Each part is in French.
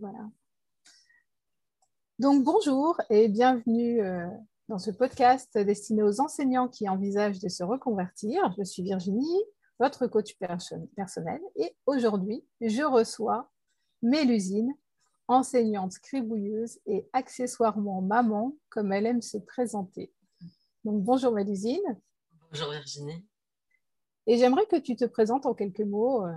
Voilà. Donc bonjour et bienvenue euh, dans ce podcast destiné aux enseignants qui envisagent de se reconvertir. Je suis Virginie, votre coach personnel et aujourd'hui, je reçois Mélusine, enseignante scribouilleuse et accessoirement maman, comme elle aime se présenter. Donc bonjour Mélusine. Bonjour Virginie. Et j'aimerais que tu te présentes en quelques mots. Euh,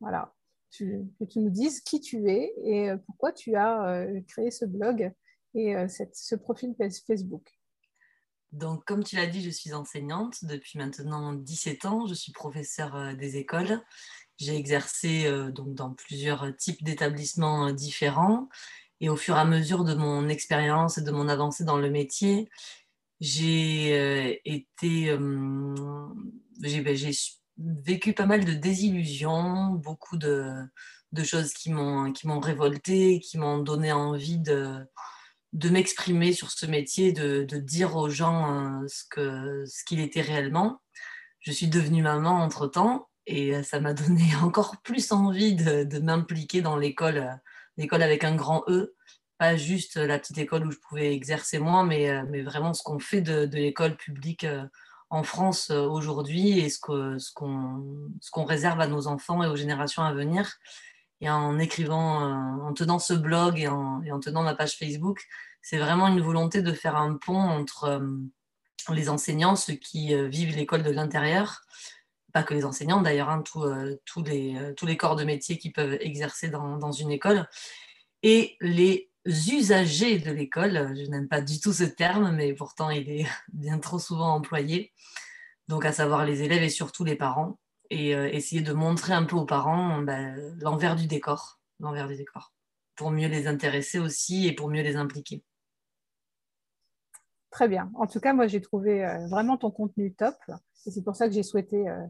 voilà, que tu nous dises qui tu es et euh, pourquoi tu as euh, créé ce blog et ce profil Facebook. Donc, comme tu l'as dit, je suis enseignante depuis maintenant 17 ans. Je suis professeure des écoles. J'ai exercé donc, dans plusieurs types d'établissements différents. Et au fur et à mesure de mon expérience et de mon avancée dans le métier, j'ai été ben, j'ai vécu pas mal de désillusions, beaucoup de, de choses qui m'ont révolté, qui m'ont donné envie de, de m'exprimer sur ce métier, de, de dire aux gens euh, ce qu'il ce qu'il était réellement. Je suis devenue maman entre-temps et ça m'a donné encore plus envie de, de m'impliquer dans l'école, l'école avec un grand E, pas juste la petite école où je pouvais exercer moi, mais, mais vraiment ce qu'on fait de, l'école publique euh, en France euh, aujourd'hui et ce qu'on réserve à nos enfants et aux générations à venir. Et en écrivant, euh, en tenant ce blog et en, tenant ma page Facebook, c'est vraiment une volonté de faire un pont entre euh, les enseignants, ceux qui vivent l'école de l'intérieur, pas que les enseignants d'ailleurs, hein, tous, les, corps de métier qui peuvent exercer dans une école, et les usagers de l'école. Je n'aime pas du tout ce terme, mais pourtant il est bien trop souvent employé. Donc à savoir les élèves et surtout les parents. Et euh, essayer de montrer un peu aux parents ben, l'envers du décor, l'envers du décor, pour mieux les intéresser aussi et pour mieux les impliquer. Très bien. En tout cas, moi, j'ai trouvé euh, vraiment ton contenu top. Et c'est pour ça que j'ai souhaité euh,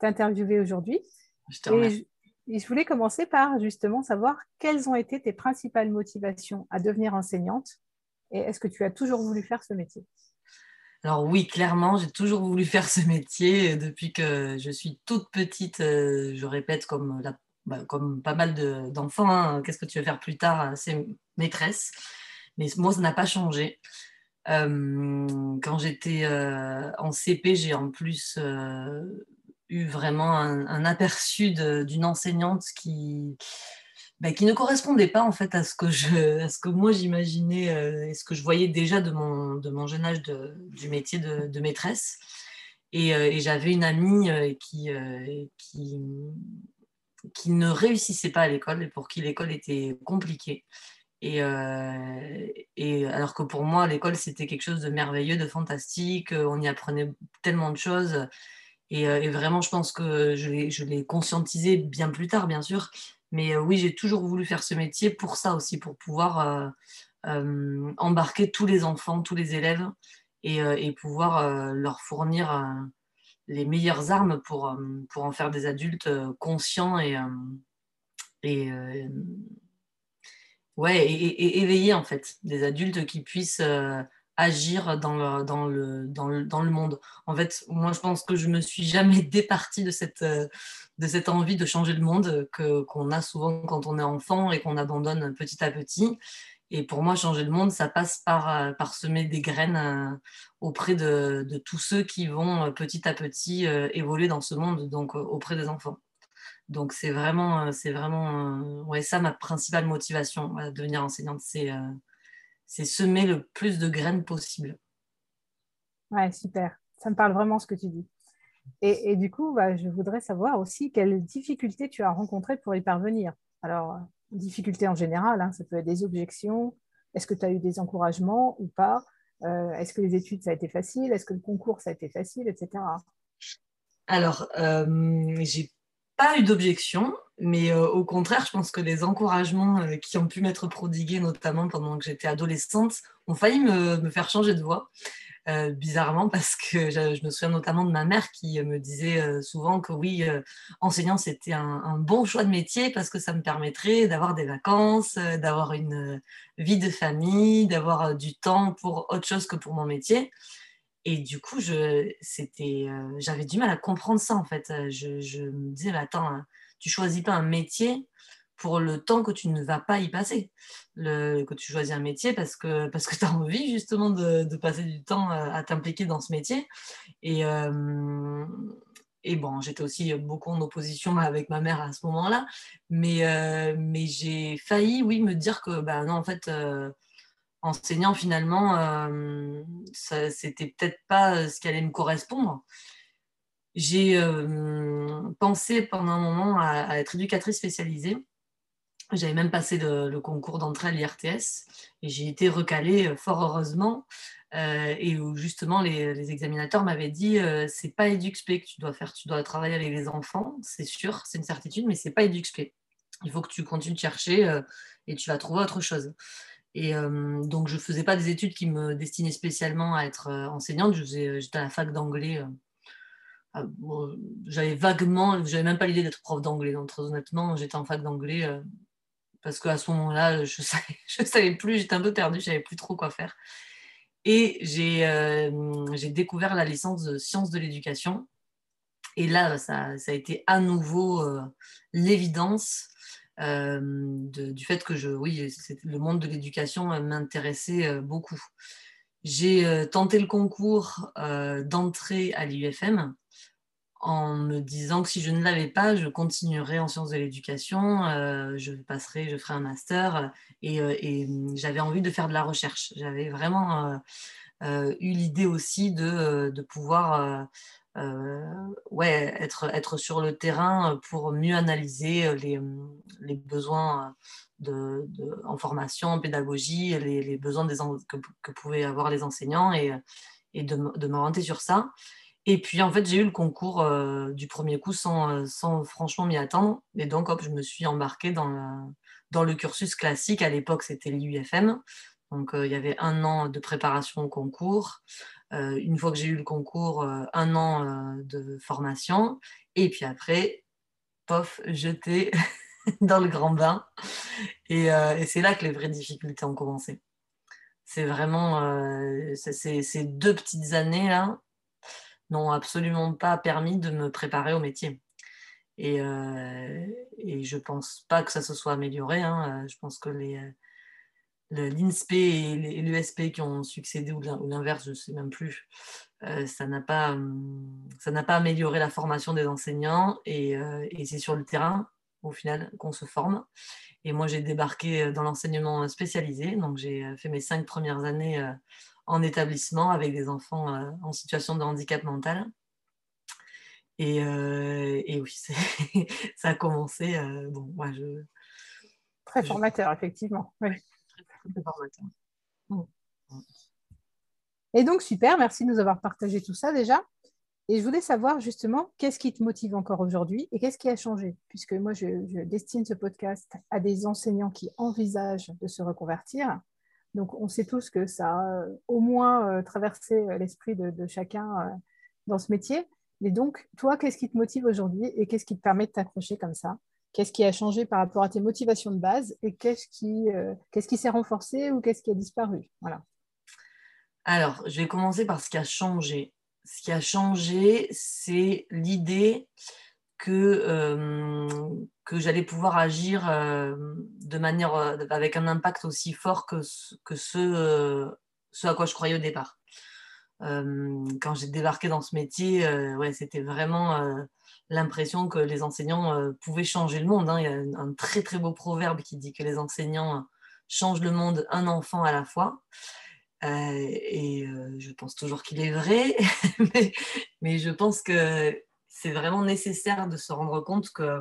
t'interviewer aujourd'hui. Je te remercie je voulais commencer par justement savoir quelles ont été tes principales motivations à devenir enseignante et est-ce que tu as toujours voulu faire ce métier? Alors oui, clairement, j'ai toujours voulu faire ce métier depuis que je suis toute petite. Euh, je répète comme, bah, comme pas mal d'enfants, hein, qu'est-ce que tu veux faire plus tard? C'est maîtresse. Mais moi, ça n'a pas changé. Euh, quand j'étais euh, en CP, j'ai en plus eu vraiment un, aperçu d'une enseignante qui, bah, qui ne correspondait pas en fait à ce que, je, à ce que moi j'imaginais euh, et ce que je voyais déjà de mon, de mon jeune âge du métier de, maîtresse. Et, euh, et j'avais une amie euh, qui, qui, qui ne réussissait pas à l'école et pour qui l'école était compliquée. Et, et, alors que pour moi, l'école, c'était quelque chose de merveilleux, de fantastique. On y apprenait tellement de choses. Euh, et, vraiment, je pense que je l'ai conscientisé bien plus tard, bien sûr. Mais euh, oui, j'ai toujours voulu faire ce métier pour ça aussi, pour pouvoir euh, embarquer tous les enfants, tous les élèves et, pouvoir leur fournir les meilleures armes pour, pour en faire des adultes conscients et, ouais, et, éveillés, en fait. Des adultes qui puissent agir dans le, dans, le, dans, le, dans le monde. En fait, moi, je pense que je me suis jamais départie de cette, de cette envie de changer le monde que, qu'on a souvent quand on est enfant et qu'on abandonne petit à petit. Et pour moi, changer le monde, ça passe par, par semer des graines euh, auprès de, de tous ceux qui vont euh, petit à petit euh, évoluer dans ce monde, donc auprès des enfants. Donc c'est vraiment, c'est vraiment ouais, ça ma principale motivation à devenir enseignante, c'est c'est semer le plus de graines possible. Ouais, super. Ça me parle vraiment ce que tu dis. Et, du coup, bah, je voudrais savoir aussi quelles difficultés tu as rencontrées pour y parvenir. Alors, difficultés en général, hein, ça peut être des objections. Est-ce que tu as eu des encouragements ou pas? Euh, Est-ce que les études, ça a été facile? Est-ce que le concours, ça a été facile, etc. Alors, euh, j'ai pas eu d'objection, mais euh, au contraire, je pense que les encouragements euh, qui ont pu m'être prodigués, notamment pendant que j'étais adolescente, ont failli me, faire changer de voix. Euh, bizarrement, parce que je, me souviens notamment de ma mère qui me disait souvent que oui, enseignant, c'était un, bon choix de métier parce que ça me permettrait d'avoir des vacances, d'avoir une vie de famille, d'avoir du temps pour autre chose que pour mon métier. Et du coup, euh, j'avais du mal à comprendre ça en fait. Je, me disais, mais attends, hein, tu choisis pas un métier pour le temps que tu ne vas pas y passer, que tu choisis un métier parce que, parce que tu as envie justement de, de, passer du temps à, t'impliquer dans ce métier. Et, euh, et bon, j'étais aussi beaucoup en opposition avec ma mère à ce moment-là, mais, euh, mais j'ai failli, oui, me dire que bah, non, en fait, euh, enseignant finalement, euh, c'était peut-être pas ce qui allait me correspondre. J'ai pensé pendant un moment à, être éducatrice spécialisée j'avais même passé le, concours d'entrée à l'IRTS et j'ai été recalée euh, fort heureusement. Euh, et où justement les, examinateurs m'avaient dit euh, c'est pas EduxP que tu dois faire, tu dois travailler avec les enfants, c'est sûr, c'est une certitude, mais c'est pas EduxP. Il faut que tu continues de chercher et tu vas trouver autre chose. Et donc je faisais pas des études qui me destinaient spécialement à être enseignante, j'étais à la fac d'anglais. Ah, j'avais vaguement, j'avais même pas l'idée d'être prof d'anglais, donc très honnêtement, j'étais en fac d'anglais parce qu'à ce moment-là, je ne savais, savais plus, j'étais un peu perdue, je savais plus trop quoi faire. Et j'ai euh, découvert la licence de sciences de l'éducation. Et là, ça, ça, a été à nouveau euh, l'évidence euh, du fait que je, oui, le monde de l'éducation m'intéressait beaucoup. J'ai tenté le concours d'entrée à l'IUFM en me disant que si je ne l'avais pas, je continuerais en sciences de l'éducation, euh, je passerai, je ferai un master et, euh, mm, j'avais envie de faire de la recherche. J'avais vraiment euh, eu l'idée aussi de, pouvoir ouais, être, être sur le terrain pour mieux analyser les, mm, les besoins de, en formation, en pédagogie, les, besoins des, que, que, pouvaient avoir les enseignants et, et de, de m'orienter sur ça. Et puis, en fait, j'ai eu le concours euh, du premier coup sans, euh, sans franchement m'y attendre. Et donc, je me suis embarquée dans le, dans le cursus classique. À l'époque, c'était l'UFM. Donc, euh, il y avait un an de préparation au concours. une fois que j'ai eu le concours, un an de formation. Et puis après, pof, jeté dans le grand bain. Et, et c'est là que les vraies difficultés ont commencé. C'est vraiment ces deux petites années-là n'ont absolument pas permis de me préparer au métier. Et, euh, et je ne pense pas que ça se soit amélioré. Hein. Je pense que les, l'INSPE et l'USP qui ont succédé, ou l'inverse, je ne sais même plus, euh, ça n'a pas, n'a pas amélioré la formation des enseignants et, euh, et c'est sur le terrain, au final, qu'on se forme. Et moi, j'ai débarqué dans l'enseignement spécialisé, donc j'ai fait mes cinq premières années en établissement avec des enfants euh, en situation de handicap mental. Et, euh, et oui, ça a commencé. Euh, bon, moi, je, très formateur, effectivement. Très, formateur. Mm. Et donc, super, merci de nous avoir partagé tout ça déjà. Et je voulais savoir justement qu'est-ce qui te motive encore aujourd'hui et qu'est-ce qui a changé, puisque moi, je, destine ce podcast à des enseignants qui envisagent de se reconvertir. Donc, on sait tous que ça a euh, au moins euh, traversé euh, l'esprit de, chacun dans ce métier. Et donc, toi, qu'est-ce qui te motive aujourd'hui et qu'est-ce qui te permet de t'accrocher comme ça? Qu'est-ce qui a changé par rapport à tes motivations de base et qu'est-ce qui, qu'est-ce qui s'est renforcé ou qu'est-ce qui a disparu? Voilà. Alors, je vais commencer par ce qui a changé. Ce qui a changé, c'est l'idée que, euh, que j'allais pouvoir agir euh, de manière, euh, avec un impact aussi fort que, que ce, ce à quoi je croyais au départ. quand j'ai débarqué dans ce métier, ouais, c'était vraiment l'impression que les enseignants pouvaient changer le monde. Hein. Il y a un très très beau proverbe qui dit que les enseignants changent le monde un enfant à la fois. et je pense toujours qu'il est vrai, mais, mais, je pense que c'est vraiment nécessaire de se rendre compte que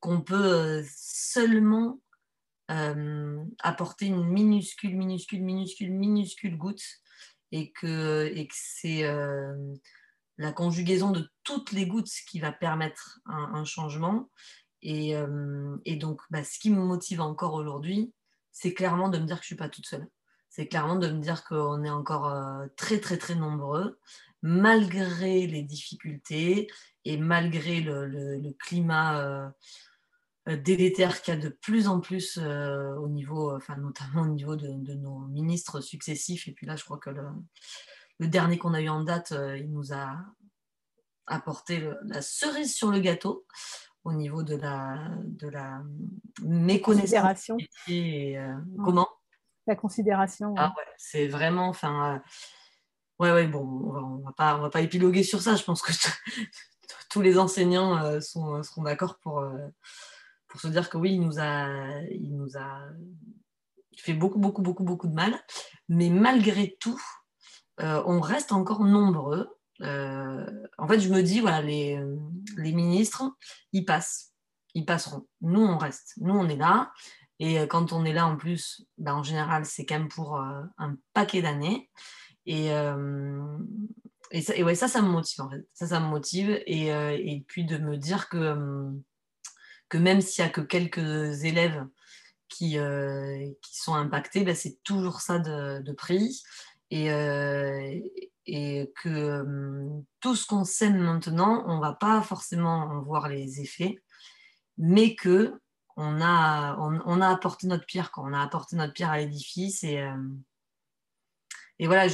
qu'on peut euh, seulement euh, apporter une minuscule, minuscule, minuscule, minuscule goutte et que, et que c'est euh, la conjugaison de toutes les gouttes qui va permettre un, changement. Et, et donc, bah, ce qui me motive encore aujourd'hui, c'est clairement de me dire que je ne suis pas toute seule. C'est clairement de me dire qu'on est encore très, très, très nombreux malgré les difficultés et malgré le, climat euh, euh, délétère qu'il y a de plus en plus euh, au niveau, enfin, notamment au niveau de, nos ministres successifs. Et puis là, je crois que le, dernier qu'on a eu en date, il nous a apporté la cerise sur le gâteau. au niveau de la, de la méconnaissance. Et, Comment? La considération. Ah ouais, c'est vraiment, enfin, ouais, ouais, bon, on va, pas, on va pas épiloguer sur ça. Je pense que tous les enseignants sont, seront d'accord pour, pour se dire que oui, il nous a, il nous a fait beaucoup, beaucoup, beaucoup, beaucoup de mal. Mais malgré tout, on reste encore nombreux euh, en fait, je me dis, voilà, les, les, ministres, ils passent, ils passeront. Nous, on reste. Nous, on est là. Et euh, quand on est là, en plus, ben, en général, c'est quand même pour euh, un paquet d'années. Et, et, ça, ouais, ça, ça me motive, en fait. Ça, ça me motive. Et, et puis de me dire que, que même s'il n'y a que quelques élèves qui, qui sont impactés, ben, c'est toujours ça de, de prix. Et, et que euh, tout ce qu'on sème maintenant, on ne va pas forcément en voir les effets, mais que on a, on, a apporté notre pierre, on a apporté notre pierre à l'édifice euh, et voilà,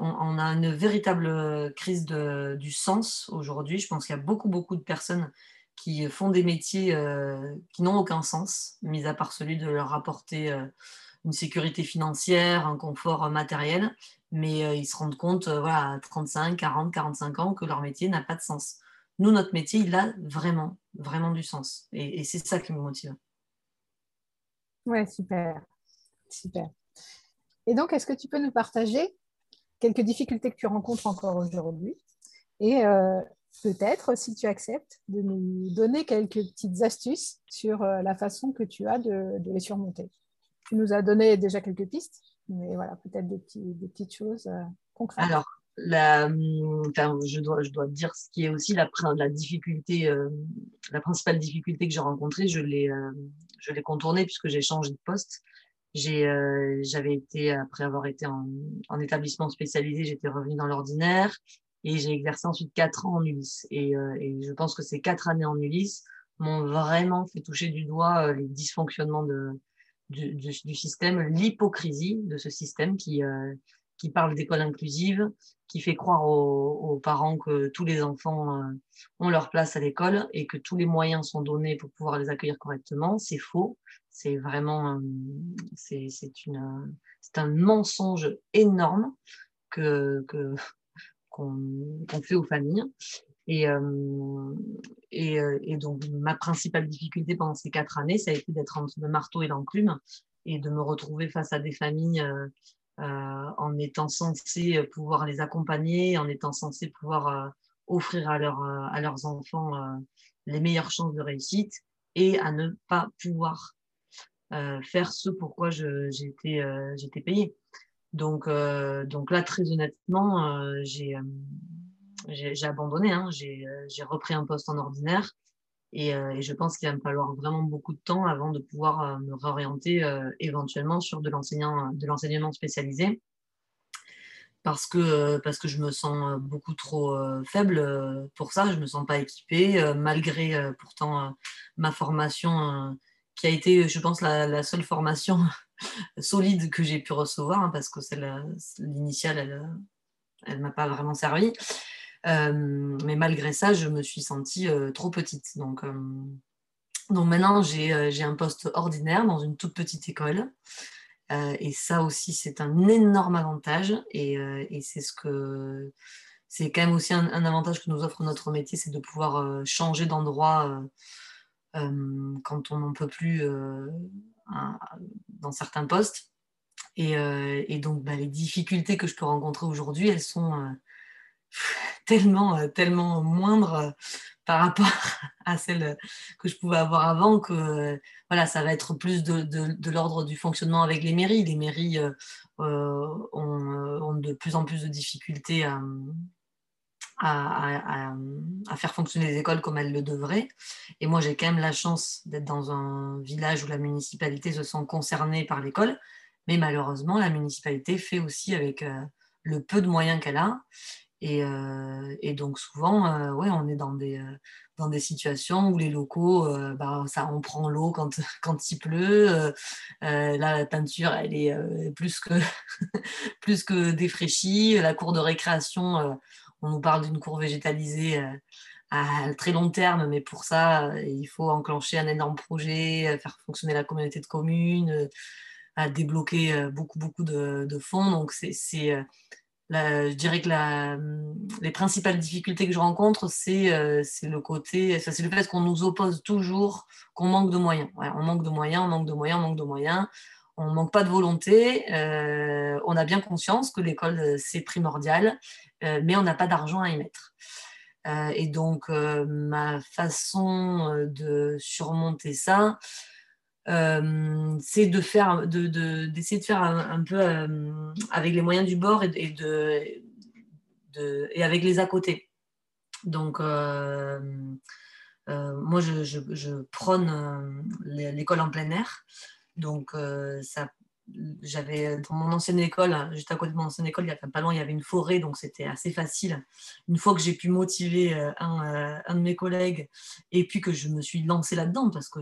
on, a une véritable crise de, du sens aujourd'hui. Je pense qu'il y a beaucoup, beaucoup de personnes qui font des métiers euh, qui n'ont aucun sens, mis à part celui de leur apporter une sécurité financière, un confort matériel, mais euh, ils se rendent compte euh, voilà, à 35, 40, 45 ans que leur métier n'a pas de sens. Nous, notre métier, il a vraiment, vraiment du sens. Et, c'est ça qui me motive. Ouais, super. Super. Et donc, est-ce que tu peux nous partager quelques difficultés que tu rencontres encore aujourd'hui et euh, peut-être, si tu acceptes, de nous donner quelques petites astuces sur la façon que tu as de les surmonter. Tu nous as donné déjà quelques pistes, mais voilà, peut-être des, petites choses euh, concrètes. Alors, la, je, dois, je dois dire ce qui est aussi la, la difficulté, euh, la principale difficulté que j'ai rencontrée, je l'ai euh, je l'ai contournée puisque j'ai changé de poste. J'avais été, après avoir été en, en établissement spécialisé, j'étais revenue dans l'ordinaire et j'ai exercé ensuite quatre ans en Ulysse. Et, et, je pense que ces quatre années en Ulysse m'ont vraiment fait toucher du doigt les dysfonctionnements de, du, du, système, l'hypocrisie de ce système qui, euh, qui parle d'école inclusive, qui fait croire aux, parents que tous les enfants euh, ont leur place à l'école et que tous les moyens sont donnés pour pouvoir les accueillir correctement. C'est faux. C'est vraiment une c'est un mensonge énorme que qu'on fait aux familles. Et, euh, et, euh, et, donc, ma principale difficulté pendant ces quatre années, ça a été d'être entre le marteau et l'enclume et de me retrouver face à des familles euh, euh en étant censé pouvoir les accompagner, en étant censé pouvoir offrir à, leur, à leurs enfants les meilleures chances de réussite et à ne pas pouvoir faire ce pourquoi j'étais j'étais payée. Donc, donc là, très honnêtement, j'ai j'ai abandonné, hein. euh, j'ai repris un poste en ordinaire et, euh, et je pense qu'il va me falloir vraiment beaucoup de temps avant de pouvoir euh, me réorienter éventuellement sur de l'enseignement spécialisé parce que, parce que je me sens beaucoup trop faible pour ça, je ne me sens pas équipée, malgré pourtant ma formation qui a été, je pense, la, seule formation solide que j'ai pu recevoir, hein, parce que l'initiale, elle ne m'a pas vraiment servi. Euh, mais malgré ça, je me suis sentie euh, trop petite. Donc, euh, donc maintenant, j'ai un poste ordinaire dans une toute petite école. et ça aussi, c'est un énorme avantage. Et, et c'est ce que c'est quand même aussi un, avantage que nous offre notre métier, c'est de pouvoir changer d'endroit quand on n'en peut plus dans certains postes. Et, et donc, bah, les difficultés que je peux rencontrer aujourd'hui, elles sont tellement, euh, tellement moindre euh, par rapport à celle que je pouvais avoir avant que euh, voilà, ça va être plus de, de, l'ordre du fonctionnement avec les mairies. Les mairies ont, de plus en plus de difficultés à, à, faire fonctionner les écoles comme elles le devraient. Et moi, j'ai quand même la chance d'être dans un village où la municipalité se sent concernée par l'école. Mais malheureusement, la municipalité fait aussi avec le peu de moyens qu'elle a. Euh, et, donc souvent, euh, on est dans des, euh, dans des situations où les locaux, bah, ça, on prend l'eau quand, quand il pleut. la peinture, elle est plus, que plus que défraîchie. La cour de récréation, on nous parle d'une cour végétalisée à très long terme, mais pour ça, il faut enclencher un énorme projet, faire fonctionner la communauté de communes, débloquer beaucoup, beaucoup de, de fonds. Donc, c'est je dirais que la, les principales difficultés que je rencontre, c'est euh, le côté, c'est le fait qu'on nous oppose toujours qu'on manque de moyens. on manque de moyens, on manque de moyens, on manque de moyens. On manque pas de volonté. Euh, on a bien conscience que l'école, euh, c'est primordial, mais on n'a pas d'argent à y mettre. et donc, ma façon de surmonter ça, c'est de faire, d'essayer de, d'essayer de, faire un, peu euh, avec les moyens du bord et, de, de, et avec les à côté. Donc, euh, moi, je, je prône l'école en plein air. Donc, ça j'avais dans mon ancienne école, juste à côté de mon ancienne école, il y a pas loin, il y avait une forêt, donc c'était assez facile. Une fois que j'ai pu motiver euh, un, euh, un, de mes collègues et puis que je me suis lancée là-dedans, parce que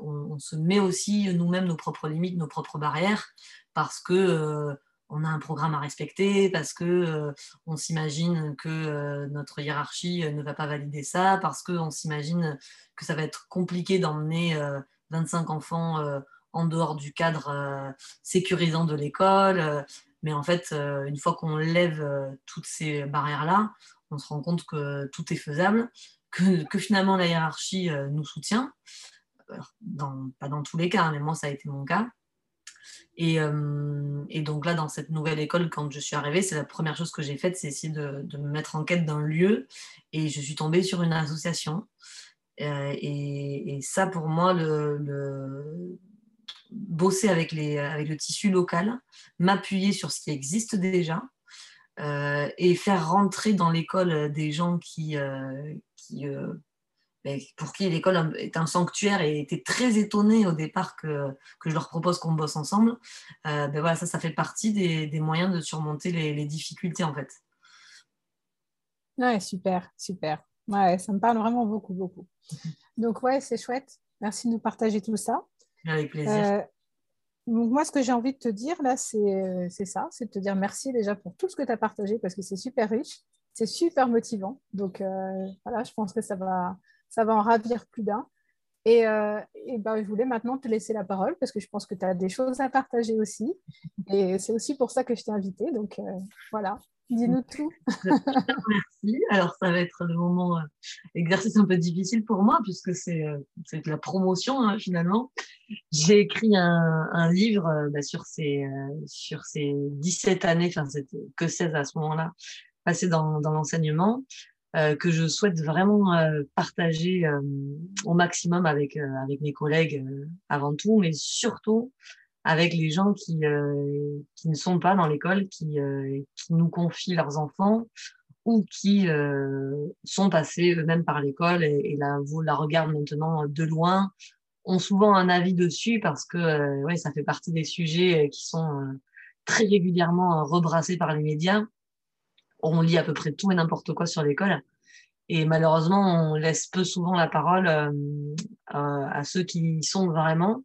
on, se met aussi nous-mêmes nos propres limites, nos propres barrières, parce que euh, on a un programme à respecter, parce que on s'imagine que notre hiérarchie ne va pas valider ça, parce qu'on s'imagine que ça va être compliqué d'emmener 25 enfants en dehors du cadre euh, sécurisant de l'école. Euh, mais en fait, euh, une fois qu'on lève toutes ces barrières-là, on se rend compte que tout est faisable, que, finalement la hiérarchie nous soutient. Pas dans tous les cas, hein, mais moi ça a été mon cas. Et, donc là, dans cette nouvelle école, quand je suis arrivée, c'est la première chose que j'ai faite, c'est essayer de, me mettre en quête d'un lieu. Et je suis tombée sur une association. et, ça, pour moi, le, bosser avec, les, avec le tissu local, m'appuyer sur ce qui existe déjà euh, et faire rentrer dans l'école des gens qui, euh, qui euh, ben, pour qui l'école est un sanctuaire et étaient très étonnés au départ que, que je leur propose qu'on bosse ensemble. ben voilà, ça, ça fait partie des, des moyens de surmonter les, les, difficultés en fait. Ouais, super, super. Ouais, ça me parle vraiment beaucoup, beaucoup. Donc ouais, c'est chouette. Merci de nous partager tout ça. Avec plaisir. Euh, moi, ce que j'ai envie de te dire là, c'est ça, c'est de te dire merci déjà pour tout ce que tu as partagé parce que c'est super riche, c'est super motivant. Donc euh, voilà, je pense que ça va, ça va en ravir plus d'un. Et, euh, et ben, je voulais maintenant te laisser la parole parce que je pense que tu as des choses à partager aussi. Et c'est aussi pour ça que je t'ai invité. Donc voilà, Dis-nous tout. Merci. Alors, ça va être le moment euh, exercice un peu difficile pour moi puisque c'est euh, la promotion hein, finalement. J'ai écrit un, livre euh, bah, sur, ces, euh, sur ces 17 années, enfin que 16 à ce moment-là, passées dans, l'enseignement, euh, que je souhaite vraiment partager au maximum avec, avec mes collègues avant tout, mais surtout avec les gens qui, qui ne sont pas dans l'école, qui, qui nous confient leurs enfants ou qui sont passés eux-mêmes par l'école et, la regardent maintenant de loin, ont souvent un avis dessus parce que ouais, ça fait partie des sujets qui sont très régulièrement rebrassés par les médias. On lit à peu près tout et n'importe quoi sur l'école. Et malheureusement, on laisse peu souvent la parole à ceux qui y sont vraiment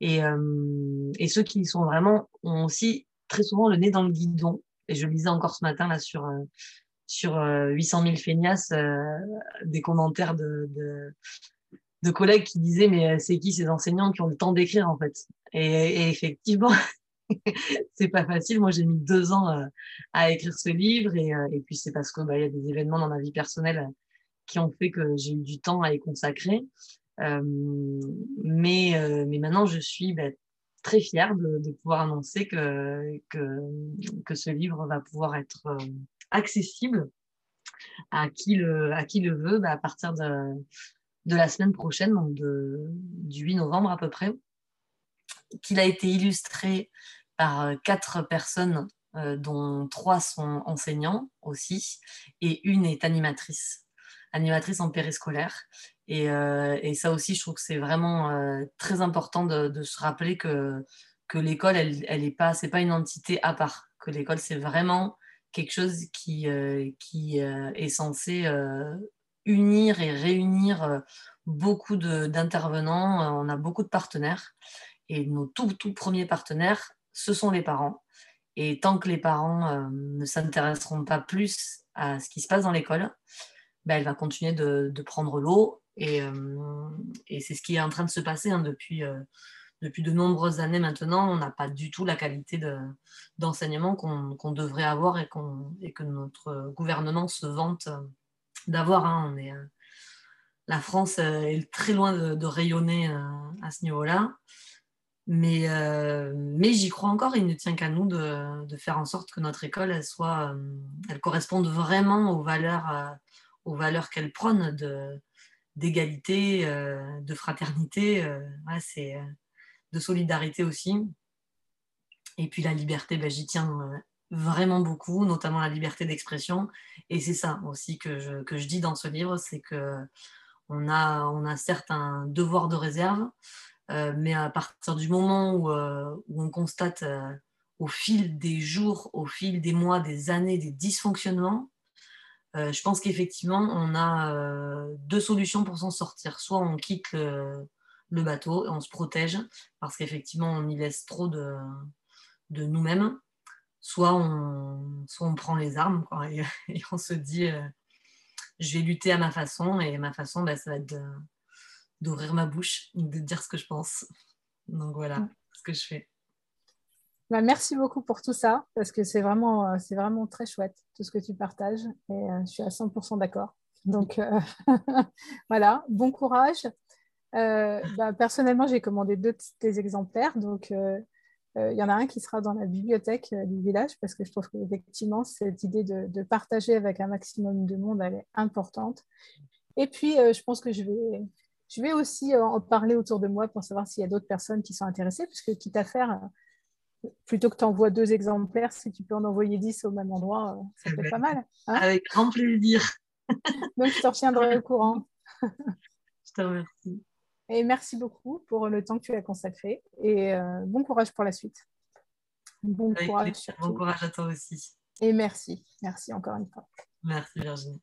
et, euh, et ceux qui sont vraiment ont aussi très souvent le nez dans le guidon. Et je lisais encore ce matin là sur euh, sur 800 000 feignasses des commentaires de, de, de, collègues qui disaient mais c'est qui ces enseignants qui ont le temps d'écrire en fait? Et, effectivement c'est pas facile. Moi j'ai mis deux ans à écrire ce livre et, et puis c'est parce que bah, il y a des événements dans ma vie personnelle qui ont fait que j'ai eu du temps à y consacrer. Euh, mais, euh, mais maintenant, je suis bah, très fière de, pouvoir annoncer que, que, que, ce livre va pouvoir être euh, accessible à qui le, à qui le veut bah, à partir de, de la semaine prochaine, donc du 8 novembre à peu près, qu'il a été illustré par quatre personnes, euh, dont trois sont enseignants aussi, et une est animatrice, animatrice en périscolaire. Et, euh, et, ça aussi, je trouve que c'est vraiment euh, très important de, de, se rappeler que, que l'école, elle, elle est pas, c'est pas une entité à part. Que l'école, c'est vraiment quelque chose qui, euh, qui euh, est censé euh, unir et réunir beaucoup d'intervenants. On a beaucoup de partenaires. Et nos tout, premiers partenaires, ce sont les parents. Et tant que les parents ne s'intéresseront pas plus à ce qui se passe dans l'école, ben, elle va continuer de, prendre l'eau. Et, c'est ce qui est en train de se passer hein, depuis, depuis de nombreuses années maintenant. On n'a pas du tout la qualité d'enseignement qu'on devrait avoir et, que notre gouvernement se vante d'avoir. Hein. On est, la France est très loin de, rayonner à ce niveau-là. Mais, mais j'y crois encore. Il ne tient qu'à nous de, de, faire en sorte que notre école, elle, soit, elle corresponde vraiment aux valeurs, aux valeurs qu'elle prône d'égalité, de fraternité, c'est de solidarité aussi. Et puis la liberté, ben, j'y tiens vraiment beaucoup, notamment la liberté d'expression. Et c'est ça aussi que je, que je dis dans ce livre, c'est que on a, on a certes un devoir de réserve, euh, mais à partir du moment où, euh, on constate euh, au fil des jours, au fil des mois, des années, des dysfonctionnements, je pense qu'effectivement, on a deux solutions pour s'en sortir. Soit on quitte le, bateau et on se protège, parce qu'effectivement, on y laisse trop de, de nous-mêmes, soit on, soit on prend les armes et, on se dit je vais lutter à ma façon et ma façon bah, ça va être d'ouvrir ma bouche, de dire ce que je pense. Donc voilà ce que je fais. Bah, merci beaucoup pour tout ça, parce que c'est vraiment, euh, c'est vraiment très chouette tout ce que tu partages, et euh, je suis à 100% d'accord. Donc euh, voilà, bon courage. Bah, personnellement, j'ai commandé deux de tes exemplaires, donc il y en a un qui sera dans la bibliothèque du village, parce que je trouve qu'effectivement, cette idée de, de, partager avec un maximum de monde, elle est importante. Et puis, je pense que je vais, je vais aussi euh, en parler autour de moi pour savoir s'il y a d'autres personnes qui sont intéressées, puisque quitte à faire, euh, plutôt que tu envoies deux exemplaires, si tu peux en envoyer dix au même endroit, euh, ça peut être pas mal. Hein. Avec grand plaisir. Donc, je te retiendrai au courant. je te remercie. Et merci beaucoup pour le temps que tu as consacré. Et bon courage pour la suite. Bon courage. Bon courage à toi aussi. Et merci. Merci encore une fois. Merci Virginie.